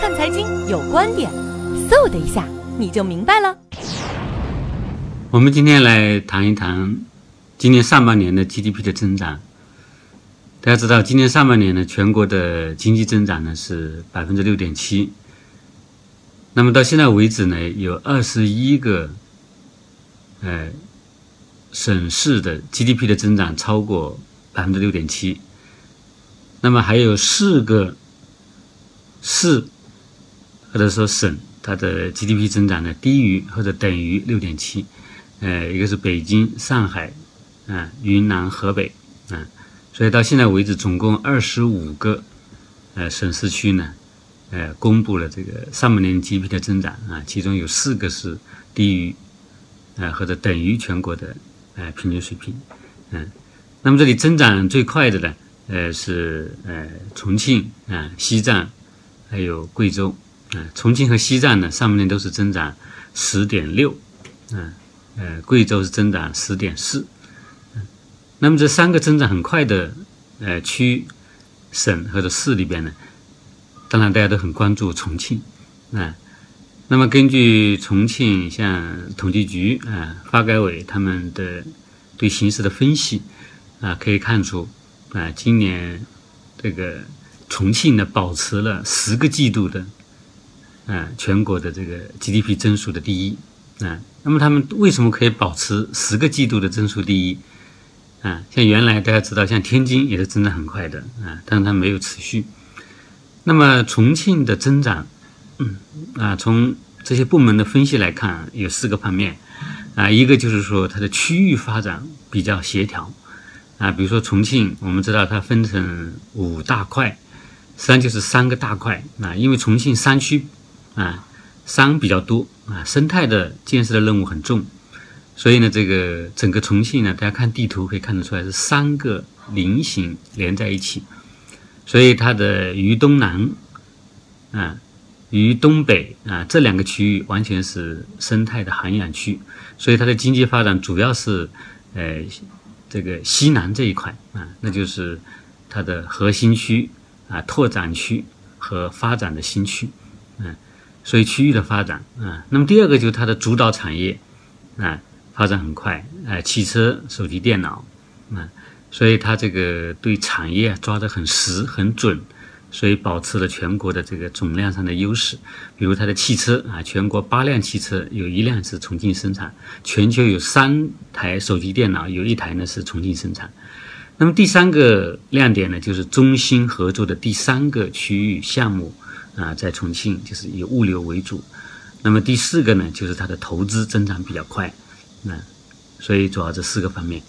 看财经有观点，嗖的一下你就明白了。我们今天来谈一谈今年上半年的 GDP 的增长。大家知道，今年上半年呢，全国的经济增长呢是百分之六点七。那么到现在为止呢，有二十一个呃省市的 GDP 的增长超过百分之六点七。那么还有四个市或者说省，它的 GDP 增长呢低于或者等于六点七。呃，一个是北京、上海，啊，云南、河北，啊，所以到现在为止，总共二十五个呃省市区呢，呃，公布了这个上半年 GDP 的增长啊，其中有四个是低于，呃或者等于全国的呃平均水平，嗯，那么这里增长最快的呢，呃是呃重庆啊、西藏，还有贵州，啊，重庆和西藏呢上半年都是增长十点六，嗯。呃，贵州是增长十点四，嗯，那么这三个增长很快的呃区、省或者市里边呢，当然大家都很关注重庆，啊，那么根据重庆像统计局啊、发改委他们的对形势的分析啊，可以看出啊，今年这个重庆呢保持了十个季度的啊全国的这个 GDP 增速的第一。啊，那么他们为什么可以保持十个季度的增速第一？啊，像原来大家知道，像天津也是增长很快的啊，但是它没有持续。那么重庆的增长，嗯啊，从这些部门的分析来看，有四个方面啊，一个就是说它的区域发展比较协调啊，比如说重庆，我们知道它分成五大块，实际上就是三个大块啊，因为重庆山区啊。山比较多啊，生态的建设的任务很重，所以呢，这个整个重庆呢，大家看地图可以看得出来是三个菱形连在一起，所以它的渝东南啊、渝东北啊这两个区域完全是生态的涵养区，所以它的经济发展主要是呃这个西南这一块啊，那就是它的核心区啊、拓展区和发展的新区，嗯。所以区域的发展啊，那么第二个就是它的主导产业啊，发展很快，哎，汽车、手机、电脑啊，所以它这个对产业抓得很实很准，所以保持了全国的这个总量上的优势。比如它的汽车啊，全国八辆汽车有一辆是重庆生产，全球有三台手机、电脑有一台呢是重庆生产。那么第三个亮点呢，就是中新合作的第三个区域项目。啊，在重庆就是以物流为主，那么第四个呢，就是它的投资增长比较快，那所以主要这四个方面。